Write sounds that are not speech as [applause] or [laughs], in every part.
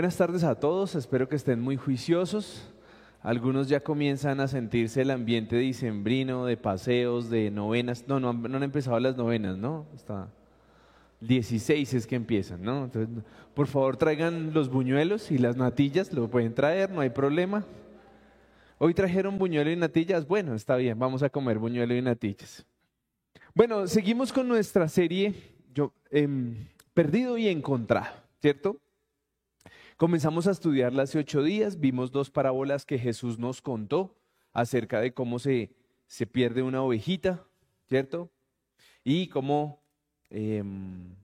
Buenas tardes a todos, espero que estén muy juiciosos. Algunos ya comienzan a sentirse el ambiente dicembrino, de paseos, de novenas. No, no, no han empezado las novenas, ¿no? Hasta 16 es que empiezan, ¿no? Entonces, por favor traigan los buñuelos y las natillas, lo pueden traer, no hay problema. Hoy trajeron buñuelo y natillas, bueno, está bien, vamos a comer buñuelo y natillas. Bueno, seguimos con nuestra serie yo, em, Perdido y Encontrado, ¿cierto? Comenzamos a estudiarla hace ocho días, vimos dos parábolas que Jesús nos contó acerca de cómo se, se pierde una ovejita, ¿cierto? Y cómo em,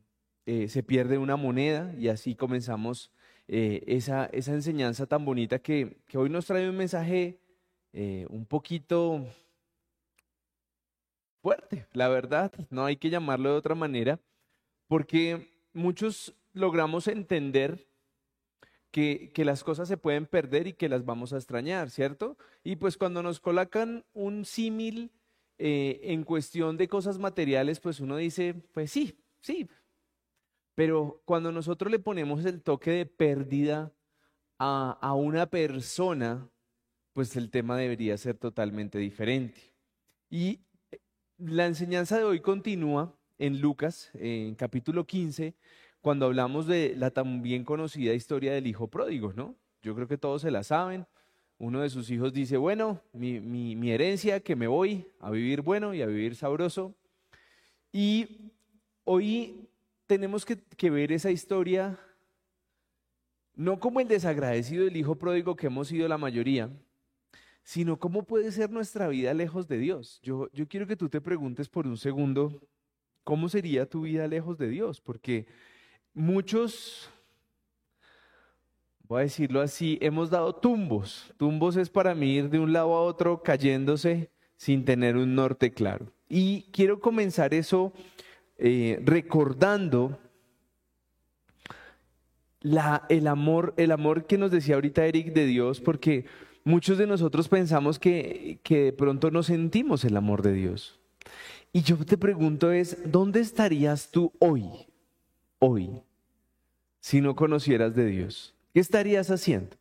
eh, se pierde una moneda y así comenzamos eh, esa, esa, enseñanza tan bonita que, que, hoy nos trae un mensaje eh, un poquito fuerte, la verdad, no hay que llamarlo de otra manera, porque muchos logramos entender que, las cosas se pueden perder y que las vamos a extrañar, ¿cierto? Y pues cuando nos colocan un símil eh, en cuestión de cosas materiales, pues uno dice, pues sí, sí. Pero cuando nosotros le ponemos el toque de pérdida a, a una persona, pues el tema debería ser totalmente diferente. Y la enseñanza de hoy continúa en Lucas, en capítulo 15, cuando hablamos de la tan bien conocida historia del hijo pródigo, ¿no? Yo creo que todos se la saben. Uno de sus hijos dice, bueno, mi, herencia, que me voy a vivir bueno y a vivir sabroso. Y hoy tenemos que, ver esa historia no como el desagradecido del hijo pródigo que hemos sido la mayoría, sino cómo puede ser nuestra vida lejos de Dios. Yo quiero que tú te preguntes por un segundo, ¿cómo sería tu vida lejos de Dios? Porque muchos, voy a decirlo así, hemos dado tumbos. Tumbos es para mí ir de un lado a otro cayéndose sin tener un norte claro. Y quiero comenzar eso eh, recordando la, el, amor, el amor que nos decía ahorita Eric de Dios, porque muchos de nosotros pensamos que, que de pronto no sentimos el amor de Dios. Y yo te pregunto es, ¿dónde estarías tú hoy? Hoy, si no conocieras de Dios? ¿Qué estarías haciendo?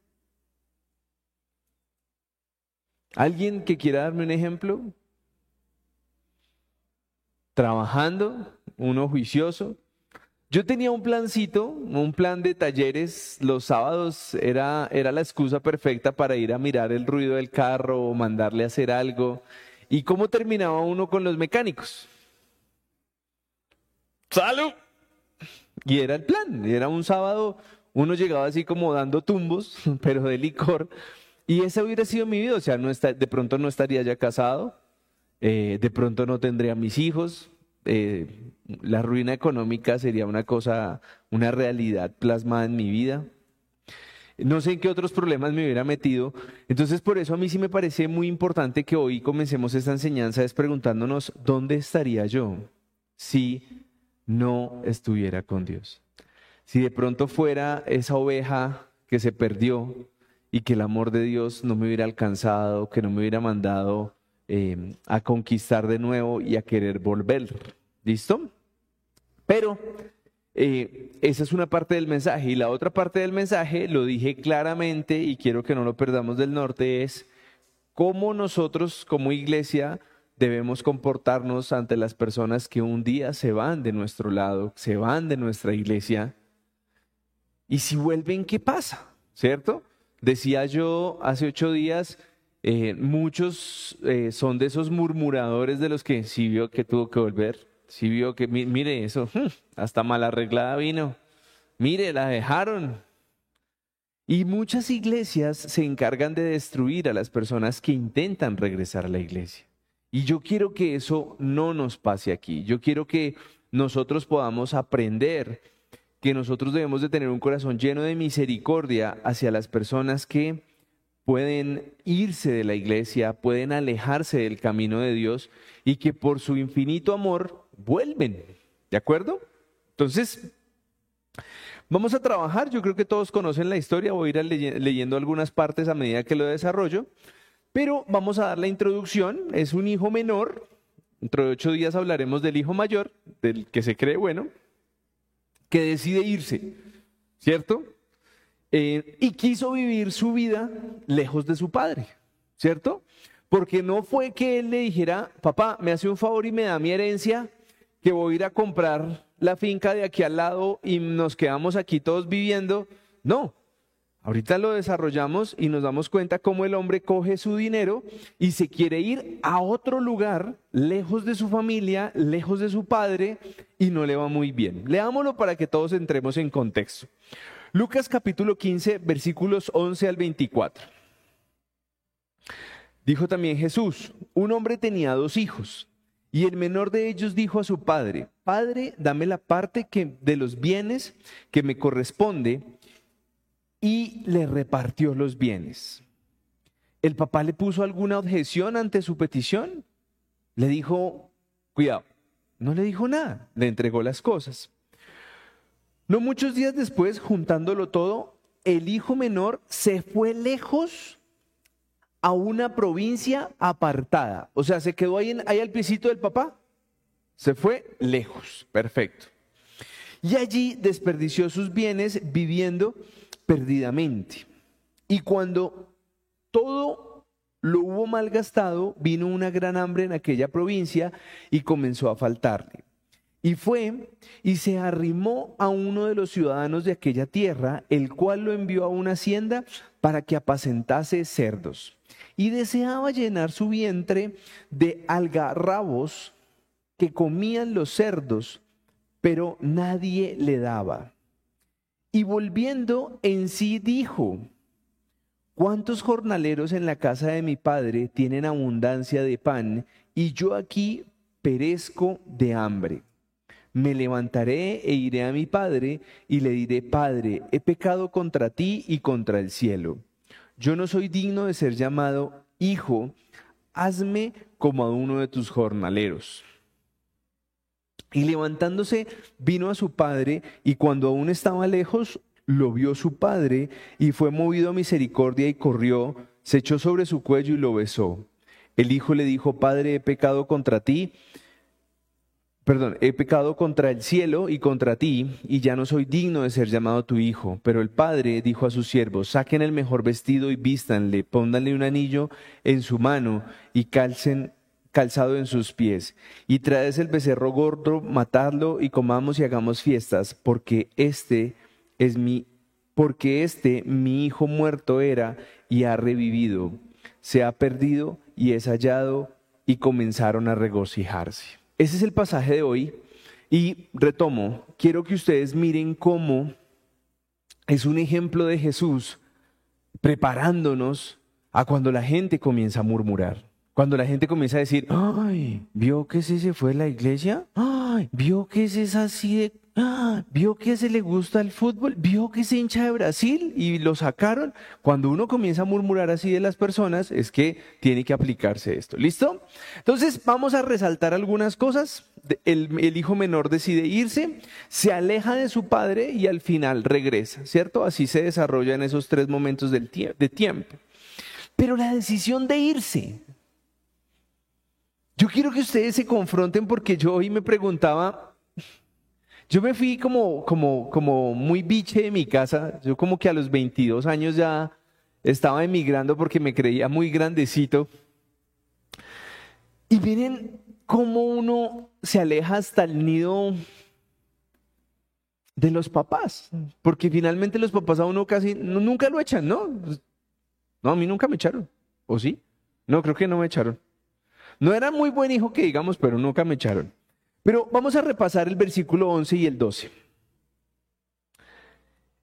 ¿Alguien que quiera darme un ejemplo? Trabajando, uno juicioso. Yo tenía un plancito, un plan de talleres. Los sábados era, era la excusa perfecta para ir a mirar el ruido del carro o mandarle a hacer algo. ¿Y cómo terminaba uno con los mecánicos? ¡Salud! Y era el plan, era un sábado, uno llegaba así como dando tumbos, [laughs] pero de licor, y esa hubiera sido mi vida, o sea, no está, de pronto no estaría ya casado, eh, de pronto no tendría mis hijos, eh, la ruina económica sería una cosa, una realidad plasmada en mi vida. No sé en qué otros problemas me hubiera metido. Entonces, por eso a mí sí me parece muy importante que hoy comencemos esta enseñanza es preguntándonos, ¿dónde estaría yo si no estuviera con Dios. Si de pronto fuera esa oveja que se perdió y que el amor de Dios no me hubiera alcanzado, que no me hubiera mandado em, a conquistar de nuevo y a querer volver. ¿Listo? Pero eh, esa es una parte del mensaje. Y la otra parte del mensaje, lo dije claramente y quiero que no lo perdamos del norte, es cómo nosotros como iglesia debemos comportarnos ante las personas que un día se van de nuestro lado, se van de nuestra iglesia. Y si vuelven, ¿qué pasa? ¿Cierto? Decía yo hace ocho días, eh, muchos eh, son de esos murmuradores de los que sí vio que tuvo que volver, sí vio que, mire eso, hmm, hasta mal arreglada vino, mire, la dejaron. Y muchas iglesias se encargan de destruir a las personas que intentan regresar a la iglesia. Y yo quiero que eso no nos pase aquí. Yo quiero que nosotros podamos aprender que nosotros debemos de tener un corazón lleno de misericordia hacia las personas que pueden irse de la iglesia, pueden alejarse del camino de Dios y que por su infinito amor vuelven. ¿De acuerdo? Entonces, vamos a trabajar. Yo creo que todos conocen la historia. Voy a ir leyendo algunas partes a medida que lo desarrollo. Pero vamos a dar la introducción. Es un hijo menor. Dentro de ocho días hablaremos del hijo mayor, del que se cree bueno, que decide irse, ¿cierto? eh, y quiso vivir su vida lejos de su padre, ¿cierto? Porque no fue que él le dijera, papá, me hace un favor y me da mi herencia, que voy a ir a comprar la finca de aquí al lado y nos quedamos aquí todos viviendo. No, Ahorita lo desarrollamos y nos damos cuenta cómo el hombre coge su dinero y se quiere ir a otro lugar, lejos de su familia, lejos de su padre, y no le va muy bien. Leámoslo para que todos entremos en contexto. Lucas capítulo 15, versículos 11 al 24. Dijo también Jesús, un hombre tenía dos hijos, y el menor de ellos dijo a su padre, Padre, dame la parte que, de los bienes que me corresponde y le repartió los bienes. ¿El papá le puso alguna objeción ante su petición? Le dijo, cuidado, no le dijo nada, le entregó las cosas. No muchos días después, juntándolo todo, el hijo menor se fue lejos a una provincia apartada. O sea, se quedó ahí, ahí al pisito del papá. Se fue lejos. Perfecto. Y allí desperdició sus bienes viviendo perdidamente. Y cuando todo lo hubo malgastado, vino una gran hambre en aquella provincia y comenzó a faltarle. Y fue y se arrimó a uno de los ciudadanos de aquella tierra, el cual lo envió a una hacienda para que apacentase cerdos. Y deseaba llenar su vientre de algarrabos que comían los cerdos, pero nadie le daba. Y volviendo en sí dijo, ¿cuántos jornaleros en la casa de mi padre tienen abundancia de pan y yo aquí perezco de hambre? Me levantaré e iré a mi padre y le diré, Padre, he pecado contra ti y contra el cielo. Yo no soy digno de ser llamado hijo, hazme como a uno de tus jornaleros. Y levantándose vino a su padre y cuando aún estaba lejos, lo vio su padre y fue movido a misericordia y corrió, se echó sobre su cuello y lo besó. El hijo le dijo, Padre, he pecado contra ti, perdón, he pecado contra el cielo y contra ti, y ya no soy digno de ser llamado tu hijo. Pero el padre dijo a sus siervos, saquen el mejor vestido y vístanle, pónganle un anillo en su mano y calcen calzado en sus pies, y traes el becerro gordo, matadlo y comamos y hagamos fiestas, porque este es mi, porque este mi hijo muerto era y ha revivido, se ha perdido y es hallado, y comenzaron a regocijarse. Ese es el pasaje de hoy, y retomo, quiero que ustedes miren cómo es un ejemplo de Jesús preparándonos a cuando la gente comienza a murmurar. Cuando la gente comienza a decir, ay, ¿vio que ese se fue de la iglesia? Ay, ¿vio que ese es así de... Ah, ¿Vio que ese le gusta el fútbol? ¿Vio que se hincha de Brasil y lo sacaron? Cuando uno comienza a murmurar así de las personas, es que tiene que aplicarse esto. ¿Listo? Entonces, vamos a resaltar algunas cosas. El, el hijo menor decide irse, se aleja de su padre y al final regresa, ¿cierto? Así se desarrolla en esos tres momentos del de tiempo. Pero la decisión de irse, yo quiero que ustedes se confronten porque yo hoy me preguntaba, yo me fui como, como, como muy biche de mi casa, yo como que a los 22 años ya estaba emigrando porque me creía muy grandecito. Y miren cómo uno se aleja hasta el nido de los papás, porque finalmente los papás a uno casi nunca lo echan, ¿no? No, a mí nunca me echaron, ¿o sí? No, creo que no me echaron. No era muy buen hijo que digamos, pero nunca me echaron. Pero vamos a repasar el versículo 11 y el 12.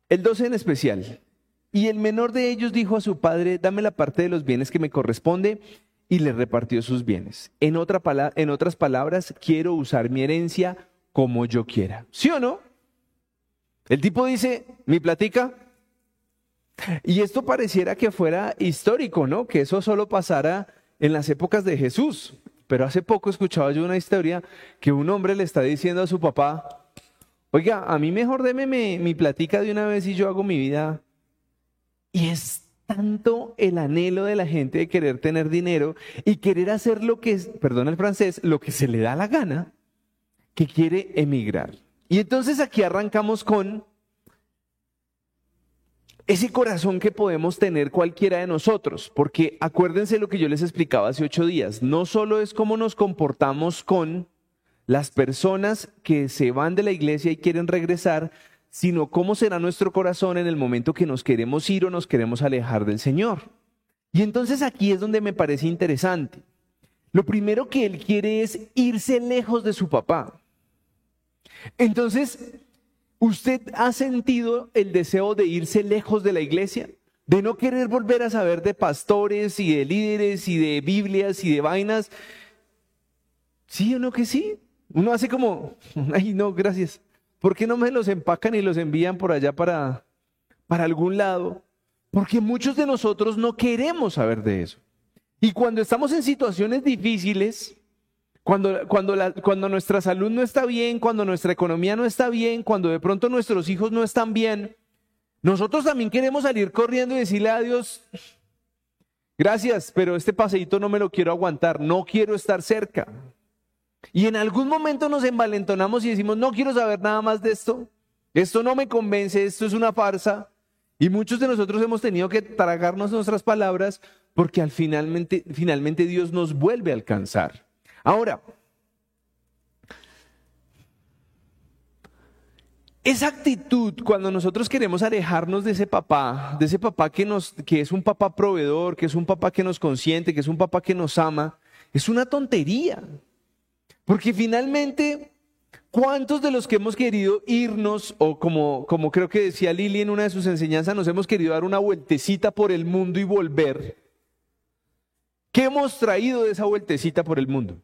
El 12 en especial. Y el menor de ellos dijo a su padre, dame la parte de los bienes que me corresponde, y le repartió sus bienes. En, otra en otras palabras, quiero usar mi herencia como yo quiera. ¿Sí o no? El tipo dice, mi platica. Y esto pareciera que fuera histórico, ¿no? Que eso solo pasara en las épocas de Jesús. Pero hace poco escuchaba yo una historia que un hombre le está diciendo a su papá, oiga, a mí mejor deme mi, platica de una vez y yo hago mi vida. Y es tanto el anhelo de la gente de querer tener dinero y querer hacer lo que, perdón el francés, lo que se le da la gana, que quiere emigrar. Y entonces aquí arrancamos con ese corazón que podemos tener cualquiera de nosotros, porque acuérdense lo que yo les explicaba hace ocho días, no solo es cómo nos comportamos con las personas que se van de la iglesia y quieren regresar, sino cómo será nuestro corazón en el momento que nos queremos ir o nos queremos alejar del Señor. Y entonces aquí es donde me parece interesante. Lo primero que él quiere es irse lejos de su papá. Entonces, ¿Usted ha sentido el deseo de irse lejos de la iglesia? De no querer volver a saber de pastores y de líderes y de Biblias y de vainas. ¿Sí o no que sí? Uno hace como, [laughs] ay no, gracias. ¿Por qué no me los empacan y los envían por allá para, para algún lado? Porque muchos de nosotros no queremos saber de eso. Y cuando estamos en situaciones difíciles, cuando, cuando, cuando nuestra salud no está bien, cuando nuestra economía no está bien, cuando de pronto nuestros hijos no están bien, nosotros también queremos salir corriendo y decirle a Dios, gracias, pero este paseíto no me lo quiero aguantar, no quiero estar cerca. Y en algún momento nos envalentonamos y decimos, no quiero saber nada más de esto, esto no me convence, esto es una farsa. Y muchos de nosotros hemos tenido que tragarnos nuestras palabras porque al finalmente, finalmente Dios nos vuelve a alcanzar. Ahora, esa actitud cuando nosotros queremos alejarnos de ese papá, de ese papá que, nos, que es un papá proveedor, que es un papá que nos consiente, que es un papá que nos ama, es una tontería. Porque finalmente, ¿cuántos de los que hemos querido irnos, o como, como creo que decía Lili en una de sus enseñanzas, nos hemos querido dar una vueltecita por el mundo y volver? ¿Qué hemos traído de esa vueltecita por el mundo?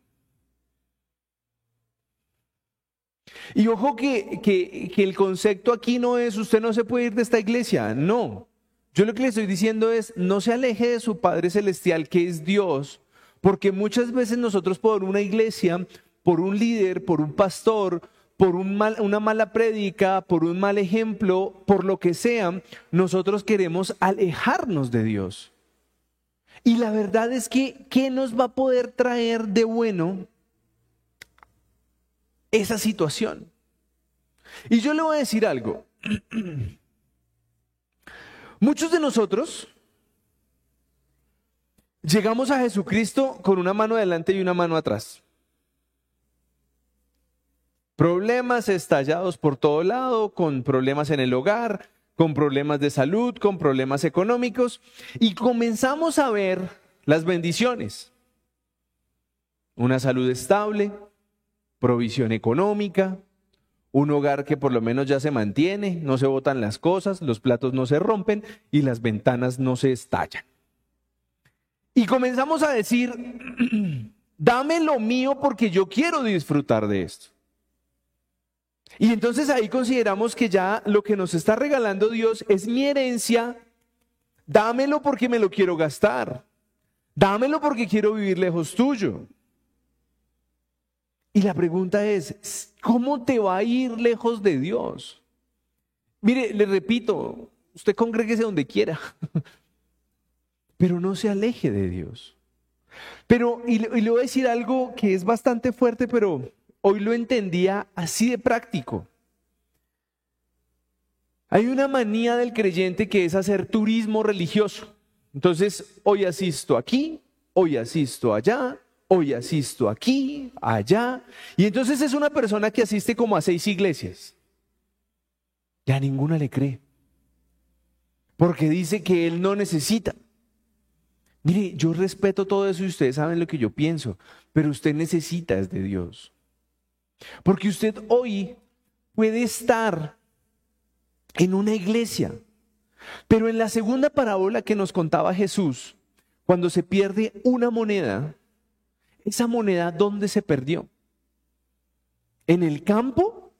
Y ojo que, que, el concepto aquí no es usted no se puede ir de esta iglesia, no. Yo lo que le estoy diciendo es no se aleje de su Padre Celestial que es Dios, porque muchas veces nosotros por una iglesia, por un líder, por un pastor, por un mal, una mala prédica, por un mal ejemplo, por lo que sea, nosotros queremos alejarnos de Dios. Y la verdad es que, ¿qué nos va a poder traer de bueno esa situación. Y yo le voy a decir algo. [clears throat] Muchos de nosotros llegamos a Jesucristo con una mano adelante y una mano atrás. Problemas estallados por todo lado, con problemas en el hogar, con problemas de salud, con problemas económicos, y comenzamos a ver las bendiciones. Una salud estable, provisión económica, un hogar que por lo menos ya se mantiene, no se botan las cosas, los platos no se rompen y las ventanas no se estallan. Y comenzamos a decir, [clears throat] dame lo mío porque yo quiero disfrutar de esto. Y entonces ahí consideramos que ya lo que nos está regalando Dios es mi herencia, dámelo porque me lo quiero gastar, dámelo porque quiero vivir lejos tuyo. Y la pregunta es, ¿cómo te va a ir lejos de Dios? Mire, le repito, usted congréguese donde quiera, [laughs] pero no se aleje de Dios. Pero, y y le voy a decir algo que es bastante fuerte, pero hoy lo entendía así de práctico. Hay una manía del creyente que es hacer turismo religioso. Entonces, hoy asisto aquí, hoy asisto allá, hoy asisto aquí, allá. Y entonces es una persona que asiste como a seis iglesias. Ya ninguna le cree. Porque dice que él no necesita. Mire, yo respeto todo eso y ustedes saben lo que yo pienso, pero usted necesita es de Dios. Porque usted hoy puede estar en una iglesia, pero en la segunda parábola que nos contaba Jesús, cuando se pierde una moneda, esa moneda, ¿dónde se perdió? ¿En el campo?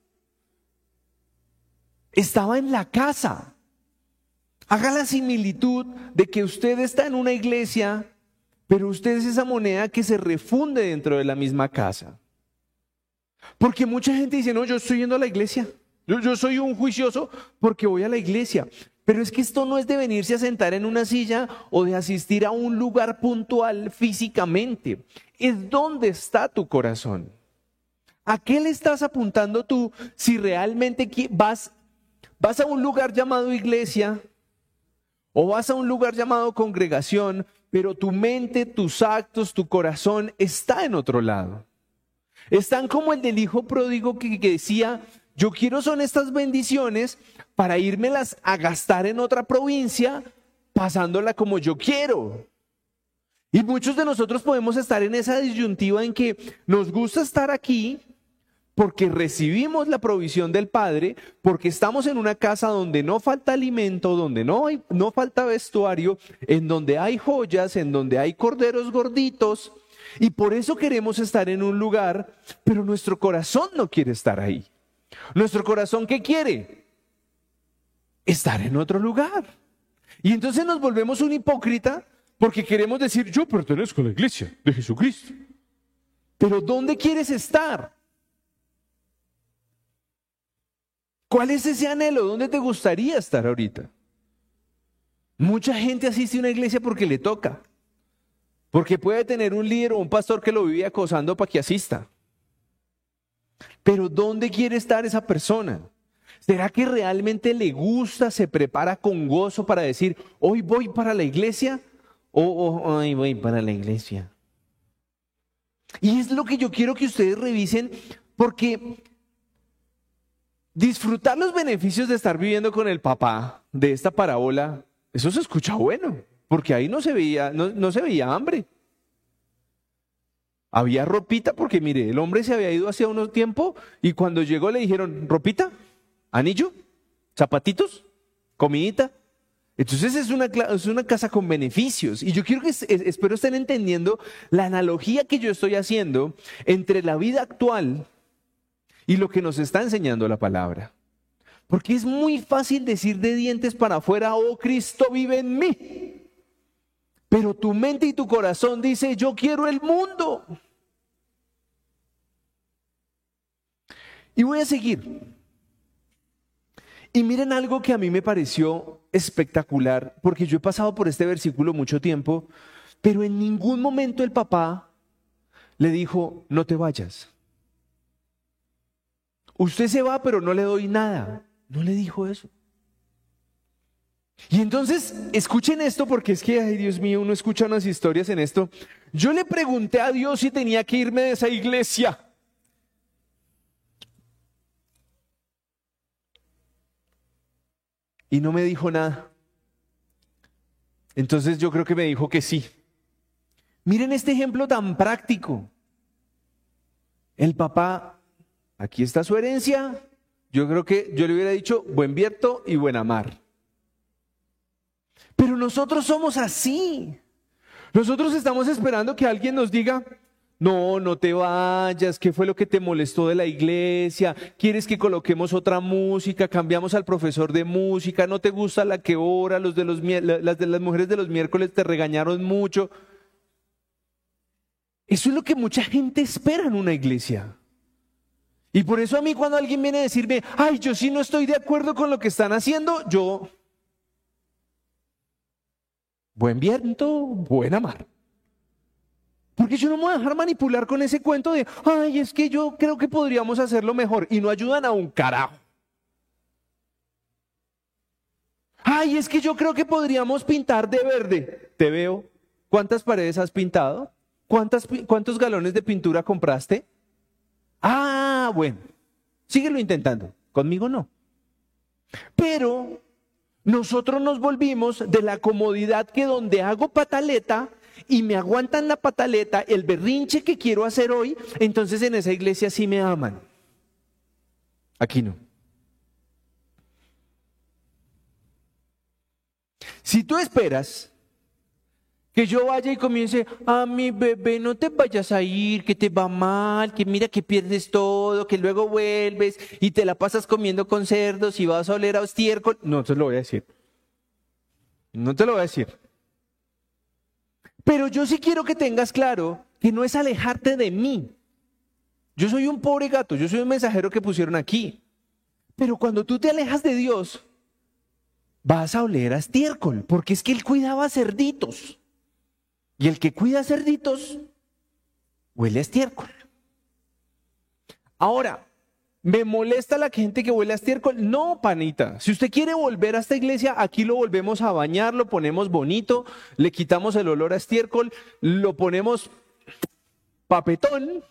Estaba en la casa. Haga la similitud de que usted está en una iglesia, pero usted es esa moneda que se refunde dentro de la misma casa. Porque mucha gente dice, no, yo estoy yendo a la iglesia. Yo, yo, soy un juicioso porque voy a la iglesia. Pero es que esto no es de venirse a sentar en una silla o de asistir a un lugar puntual físicamente. Es dónde está tu corazón. ¿A qué le estás apuntando tú si realmente vas, vas a un lugar llamado iglesia O vas a un lugar llamado congregación, pero tu mente, tus actos, tu corazón está en otro lado. Están como el del hijo pródigo que, decía, yo quiero son estas bendiciones para írmelas a gastar en otra provincia, pasándola como yo quiero. Y muchos de nosotros podemos estar en esa disyuntiva en que nos gusta estar aquí porque recibimos la provisión del Padre, porque estamos en una casa donde no falta alimento, donde no, hay, no falta vestuario, en donde hay joyas, en donde hay corderos gorditos, y por eso queremos estar en un lugar, pero nuestro corazón no quiere estar ahí. Nuestro corazón, ¿qué quiere? Estar en otro lugar. Y entonces nos volvemos un hipócrita porque queremos decir, yo pertenezco a la iglesia de Jesucristo. Pero ¿dónde quieres estar? ¿Cuál es ese anhelo? ¿Dónde te gustaría estar ahorita? Mucha gente asiste a una iglesia porque le toca. Porque puede tener un líder o un pastor que lo vive acosando para que asista. Pero ¿dónde quiere estar esa persona? ¿Será que realmente le gusta, se prepara con gozo para decir, hoy voy para la iglesia? Oh, ay, voy para la iglesia. Y es lo que yo quiero que ustedes revisen, porque disfrutar los beneficios de estar viviendo con el papá de esta parábola, eso se escucha bueno, porque ahí no se veía, no, no se veía hambre. Había ropita, porque mire, el hombre se había ido hace unos tiempo y cuando llegó le dijeron, ropita, anillo, zapatitos, comidita. Entonces es una, es una casa con beneficios. Y yo quiero que, espero estén entendiendo la analogía que yo estoy haciendo entre la vida actual y lo que nos está enseñando la palabra. Porque es muy fácil decir de dientes para afuera, oh Cristo vive en mí. Pero tu mente y tu corazón dice, yo quiero el mundo. Y voy a seguir. Y miren algo que a mí me pareció espectacular, porque yo he pasado por este versículo mucho tiempo, pero en ningún momento el papá le dijo, no te vayas. Usted se va, pero no le doy nada. No le dijo eso. Y entonces, escuchen esto porque es que, ay Dios mío, uno escucha unas historias en esto. Yo le pregunté a Dios si tenía que irme de esa iglesia. Y no me dijo nada. Entonces yo creo que me dijo que sí. Miren este ejemplo tan práctico. El papá, aquí está su herencia. Yo creo que yo le hubiera dicho buen vierto y buen amar. Pero nosotros somos así. Nosotros estamos esperando que alguien nos diga, no, no te vayas, ¿qué fue lo que te molestó de la iglesia? ¿Quieres que coloquemos otra música? Cambiamos al profesor de música, ¿no te gusta la que ora? Los de las de las mujeres de los miércoles te regañaron mucho. Eso es lo que mucha gente espera en una iglesia. Y por eso a mí cuando alguien viene a decirme, ay, yo sí no estoy de acuerdo con lo que están haciendo, yo, buen viento, buena mar. Porque yo no me voy a dejar manipular con ese cuento de, ay, es que yo creo que podríamos hacerlo mejor y no ayudan a un carajo. Ay, es que yo creo que podríamos pintar de verde. Te veo. ¿Cuántas paredes has pintado? ¿Cuántas, ¿Cuántos galones de pintura compraste? Ah, bueno. Síguelo intentando. Conmigo no. Pero nosotros nos volvimos de la comodidad que donde hago pataleta, y me aguantan la pataleta, el berrinche que quiero hacer hoy, entonces en esa iglesia sí me aman. Aquí no. Si tú esperas que yo vaya y comience, a mi bebé, no te vayas a ir, que te va mal, que mira que pierdes todo, que luego vuelves y te la pasas comiendo con cerdos y vas a oler a estiércol, no te lo voy a decir. No te lo voy a decir. Pero yo sí quiero que tengas claro que no es alejarte de mí. Yo soy un pobre gato, yo soy un mensajero que pusieron aquí. Pero cuando tú te alejas de Dios, vas a oler a estiércol, porque es que Él cuidaba cerditos. Y el que cuida cerditos, huele a estiércol. Ahora, me molesta la gente que huele a estiércol. No, panita. Si usted quiere volver a esta iglesia, aquí lo volvemos a bañar, lo ponemos bonito, le quitamos el olor a estiércol, lo ponemos papetón.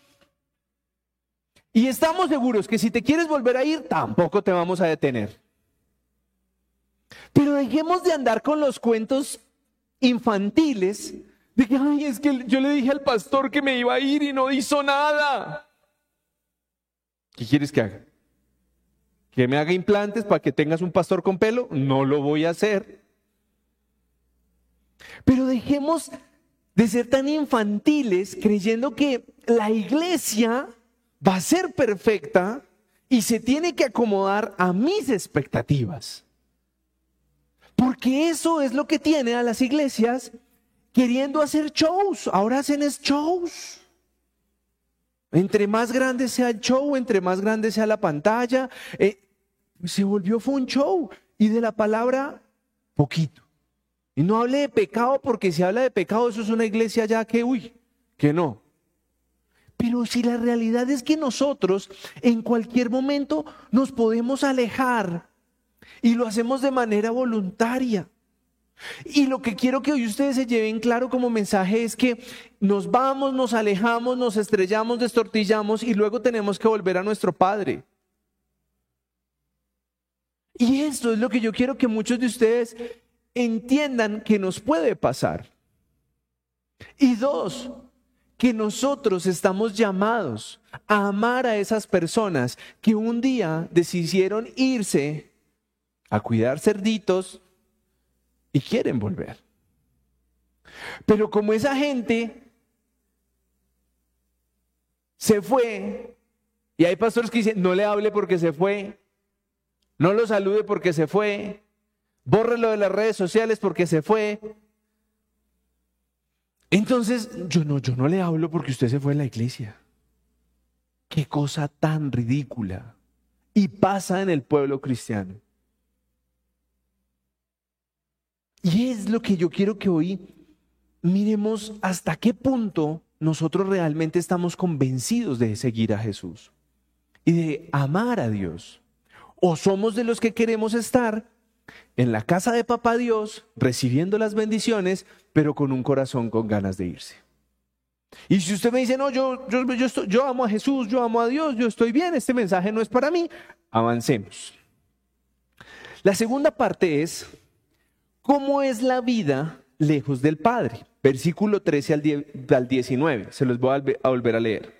Y estamos seguros que si te quieres volver a ir, tampoco te vamos a detener. Pero dejemos de andar con los cuentos infantiles de que, ay, es que yo le dije al pastor que me iba a ir y no hizo nada. ¿Qué quieres que haga? ¿Que me haga implantes para que tengas un pastor con pelo? No lo voy a hacer. Pero dejemos de ser tan infantiles creyendo que la iglesia va a ser perfecta y se tiene que acomodar a mis expectativas. Porque eso es lo que tiene a las iglesias queriendo hacer shows. Ahora hacen shows. Entre más grande sea el show, entre más grande sea la pantalla, eh, se volvió fue un show. Y de la palabra, poquito. Y no hable de pecado porque si habla de pecado, eso es una iglesia ya que, uy, que no. Pero si la realidad es que nosotros en cualquier momento nos podemos alejar y lo hacemos de manera voluntaria. Y lo que quiero que hoy ustedes se lleven claro como mensaje es que nos vamos, nos alejamos, nos estrellamos, destortillamos y luego tenemos que volver a nuestro Padre. Y esto es lo que yo quiero que muchos de ustedes entiendan que nos puede pasar. Y dos, que nosotros estamos llamados a amar a esas personas que un día decidieron irse a cuidar cerditos, y quieren volver. Pero como esa gente se fue, y hay pastores que dicen, no le hable porque se fue, no lo salude porque se fue, bórrelo de las redes sociales porque se fue. Entonces, yo no, yo no le hablo porque usted se fue a la iglesia. Qué cosa tan ridícula. Y pasa en el pueblo cristiano. Y es lo que yo quiero que hoy miremos hasta qué punto nosotros realmente estamos convencidos de seguir a Jesús y de amar a Dios. O somos de los que queremos estar en la casa de papá Dios, recibiendo las bendiciones, pero con un corazón con ganas de irse. Y si usted me dice, no, yo, yo, yo, yo amo a Jesús, yo amo a Dios, yo estoy bien, este mensaje no es para mí, avancemos. La segunda parte es ¿Cómo es la vida lejos del Padre? Versículo 13 al 19. Se los voy a volver a leer.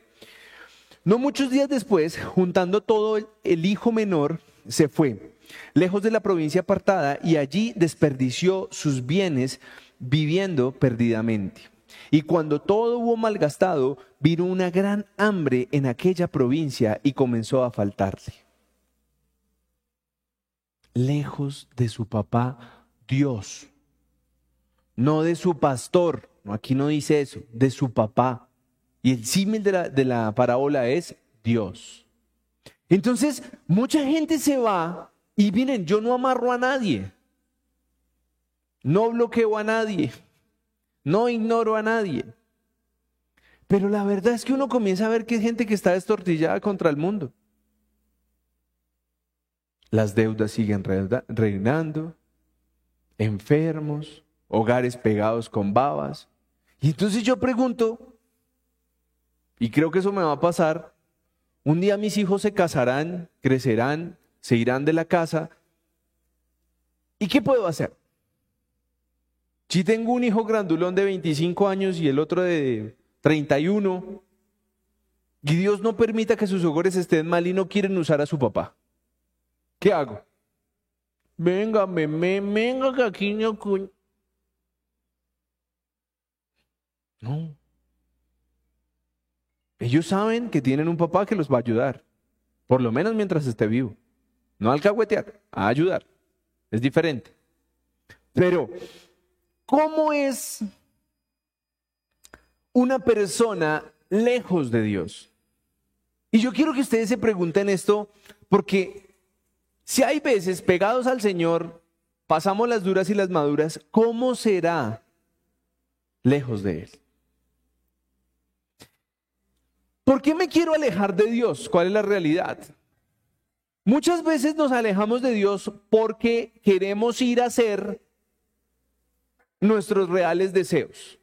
No muchos días después, juntando todo, el hijo menor se fue, lejos de la provincia apartada, y allí desperdició sus bienes viviendo perdidamente. Y cuando todo hubo malgastado, vino una gran hambre en aquella provincia y comenzó a faltarle. Lejos de su papá Dios, no de su pastor, aquí no dice eso, de su papá. Y el símil de la, de la parábola es Dios. Entonces, mucha gente se va y miren, yo no amarro a nadie, no bloqueo a nadie, no ignoro a nadie. Pero la verdad es que uno comienza a ver que hay gente que está destortillada contra el mundo. Las deudas siguen reinando, enfermos, hogares pegados con babas. Y entonces yo pregunto, y creo que eso me va a pasar, un día mis hijos se casarán, crecerán, se irán de la casa. ¿Y qué puedo hacer? Si tengo un hijo grandulón de 25 años y el otro de 31, y Dios no permita que sus hogares estén mal y no quieren usar a su papá, ¿qué hago? Venga, me, me, venga que aquí no... No. Ellos saben que tienen un papá que los va a ayudar, por lo menos mientras esté vivo. No alcahuetear, a ayudar. Es diferente. Pero, ¿cómo es una persona lejos de Dios? Y yo quiero que ustedes se pregunten esto porque si hay veces pegados al Señor, pasamos las duras y las maduras, ¿cómo será lejos de Él? ¿Por qué me quiero alejar de Dios? ¿Cuál es la realidad? Muchas veces nos alejamos de Dios porque queremos ir a hacer nuestros reales deseos.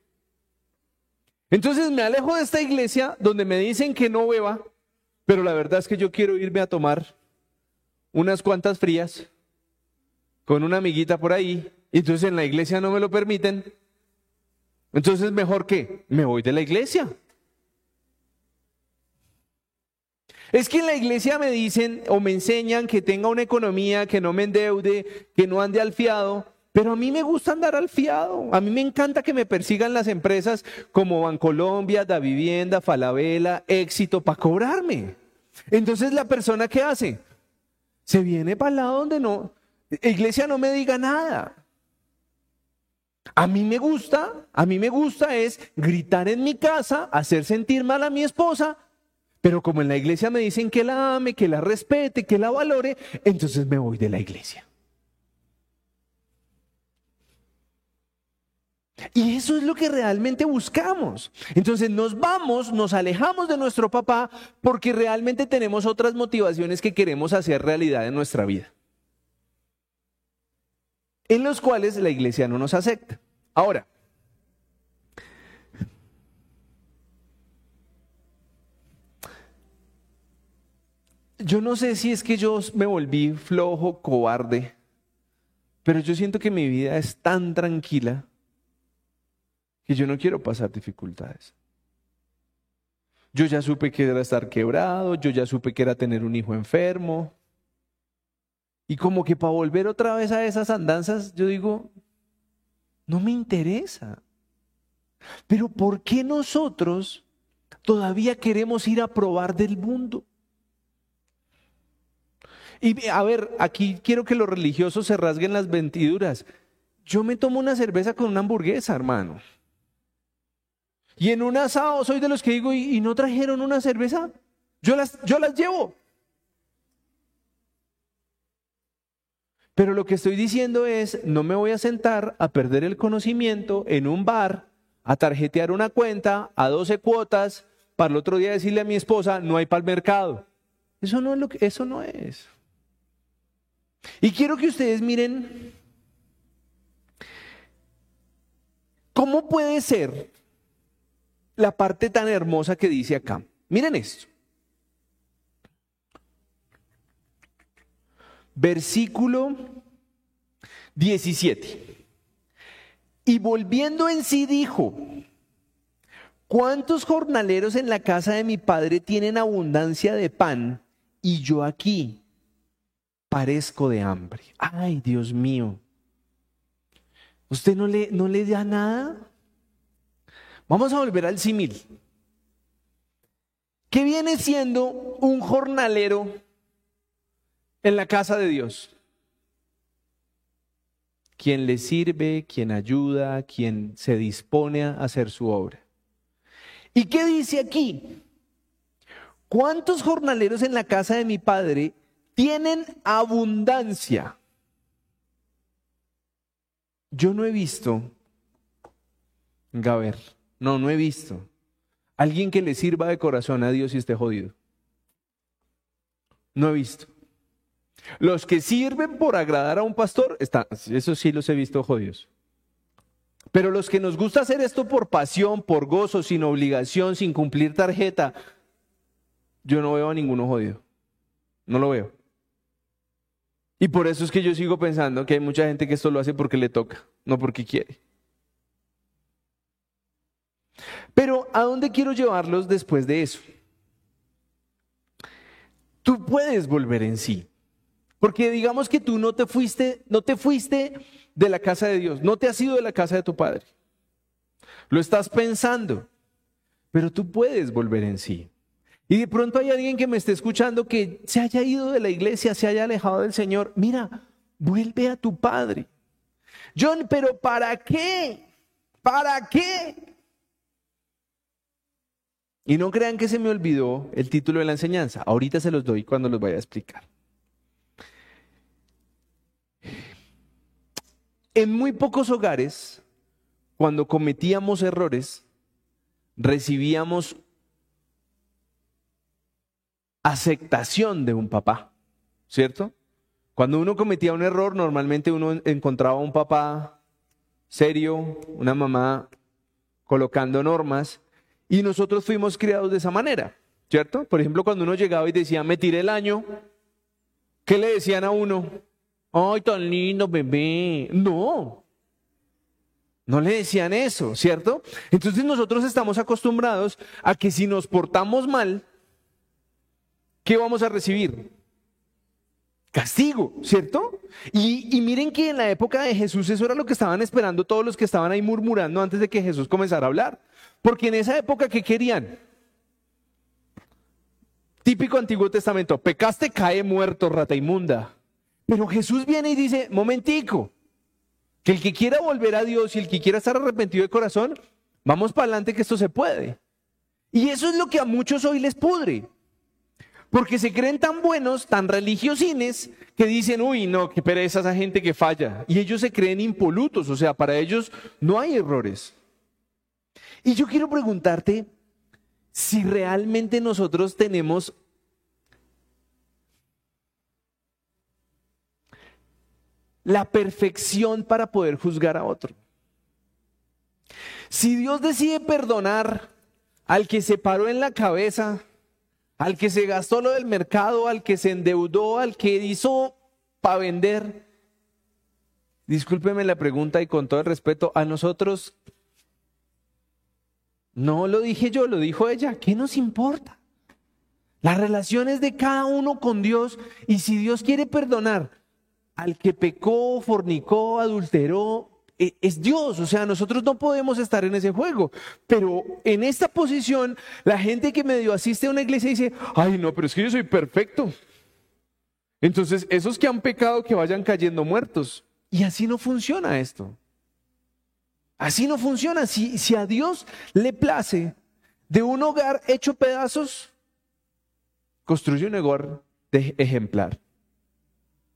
Entonces me alejo de esta iglesia donde me dicen que no beba, pero la verdad es que yo quiero irme a tomar unas cuantas frías con una amiguita por ahí, y entonces en la iglesia no me lo permiten. Entonces mejor que me voy de la iglesia. Es que en la iglesia me dicen o me enseñan que tenga una economía, que no me endeude, que no ande al fiado. Pero a mí me gusta andar al fiado. A mí me encanta que me persigan las empresas como Bancolombia, Da Vivienda, Falabella, Éxito, para cobrarme. Entonces la persona que hace, se viene para el lado donde no, iglesia no me diga nada. A mí me gusta, a mí me gusta es gritar en mi casa, hacer sentir mal a mi esposa, pero como en la iglesia me dicen que la ame, que la respete, que la valore, entonces me voy de la iglesia. Y eso es lo que realmente buscamos. Entonces nos vamos, nos alejamos de nuestro papá porque realmente tenemos otras motivaciones que queremos hacer realidad en nuestra vida. En los cuales la iglesia no nos acepta. Ahora, yo no sé si es que yo me volví flojo, cobarde, pero yo siento que mi vida es tan tranquila que yo no quiero pasar dificultades. Yo ya supe que era estar quebrado, yo ya supe que era tener un hijo enfermo. Y como que para volver otra vez a esas andanzas, yo digo, no me interesa. Pero ¿por qué nosotros todavía queremos ir a probar del mundo? Y a ver, aquí quiero que los religiosos se rasguen las ventiduras. Yo me tomo una cerveza con una hamburguesa, hermano. Y en un asado soy de los que digo, ¿y, no trajeron una cerveza? Yo las, yo las llevo. Pero lo que estoy diciendo es, no me voy a sentar a perder el conocimiento en un bar, a tarjetear una cuenta a 12 cuotas, para el otro día decirle a mi esposa, no hay para el mercado. Eso no es lo que, eso no es. Y quiero que ustedes miren cómo puede ser la parte tan hermosa que dice acá. Miren esto. Versículo 17. Y volviendo en sí dijo, ¿cuántos jornaleros en la casa de mi padre tienen abundancia de pan y yo aquí parezco de hambre? Ay, Dios mío. ¿Usted no le, no le da nada? Vamos a volver al símil. ¿Qué viene siendo un jornalero en la casa de Dios? Quien le sirve, quien ayuda, quien se dispone a hacer su obra. ¿Y qué dice aquí? ¿Cuántos jornaleros en la casa de mi padre tienen abundancia? Yo no he visto, Gaber, no, no he visto. Alguien que le sirva de corazón a Dios y esté jodido. No he visto. Los que sirven por agradar a un pastor, está, eso sí los he visto jodidos. Pero los que nos gusta hacer esto por pasión, por gozo, sin obligación, sin cumplir tarjeta, yo no veo a ninguno jodido. No lo veo. Y por eso es que yo sigo pensando que hay mucha gente que esto lo hace porque le toca, no porque quiere. Pero ¿a dónde quiero llevarlos después de eso? Tú puedes volver en sí. Porque digamos que tú no te fuiste, no te fuiste de la casa de Dios, no te has ido de la casa de tu padre. Lo estás pensando, pero tú puedes volver en sí. Y de pronto hay alguien que me esté escuchando que se haya ido de la iglesia, se haya alejado del Señor. Mira, vuelve a tu padre. John, pero ¿para qué? ¿Para qué? Y no crean que se me olvidó el título de la enseñanza. Ahorita se los doy cuando los vaya a explicar. En muy pocos hogares, cuando cometíamos errores, recibíamos aceptación de un papá. ¿cierto? Cuando uno cometía un error, normalmente uno encontraba un papá serio, una mamá colocando normas, y nosotros fuimos criados de esa manera, ¿cierto? Por ejemplo, cuando uno llegaba y decía, me tiré el año, ¿qué le decían a uno? Ay, tan lindo bebé. No, no le decían eso, ¿cierto? Entonces nosotros estamos acostumbrados a que si nos portamos mal, ¿qué vamos a recibir? Castigo, ¿cierto? Y, miren que en la época de Jesús eso era lo que estaban esperando todos los que estaban ahí murmurando antes de que Jesús comenzara a hablar. Porque en esa época, ¿qué querían? Típico Antiguo Testamento, pecaste, cae muerto, rata inmunda. Pero Jesús viene y dice, momentico, que el que quiera volver a Dios y el que quiera estar arrepentido de corazón, vamos para adelante que esto se puede. Y eso es lo que a muchos hoy les pudre. Porque se creen tan buenos, tan religiosines, que dicen, uy, no, qué pereza esa gente que falla. Y ellos se creen impolutos, o sea, para ellos no hay errores. Y yo quiero preguntarte si realmente nosotros tenemos la perfección para poder juzgar a otro. Si Dios decide perdonar al que se paró en la cabeza, al que se gastó lo del mercado, al que se endeudó, al que hizo para vender, discúlpeme la pregunta y con todo el respeto, a nosotros no lo dije yo, lo dijo ella, ¿qué nos importa? Las relaciones de cada uno con Dios y si Dios quiere perdonar al que pecó, fornicó, adulteró, es Dios, o sea, nosotros no podemos estar en ese juego. Pero en esta posición, la gente que medio asiste a una iglesia dice, ay no, pero es que yo soy perfecto. Entonces, esos que han pecado, que vayan cayendo muertos. Y así no funciona esto. Así no funciona. Si, si a Dios le place de un hogar hecho pedazos, construye un hogar de ejemplar.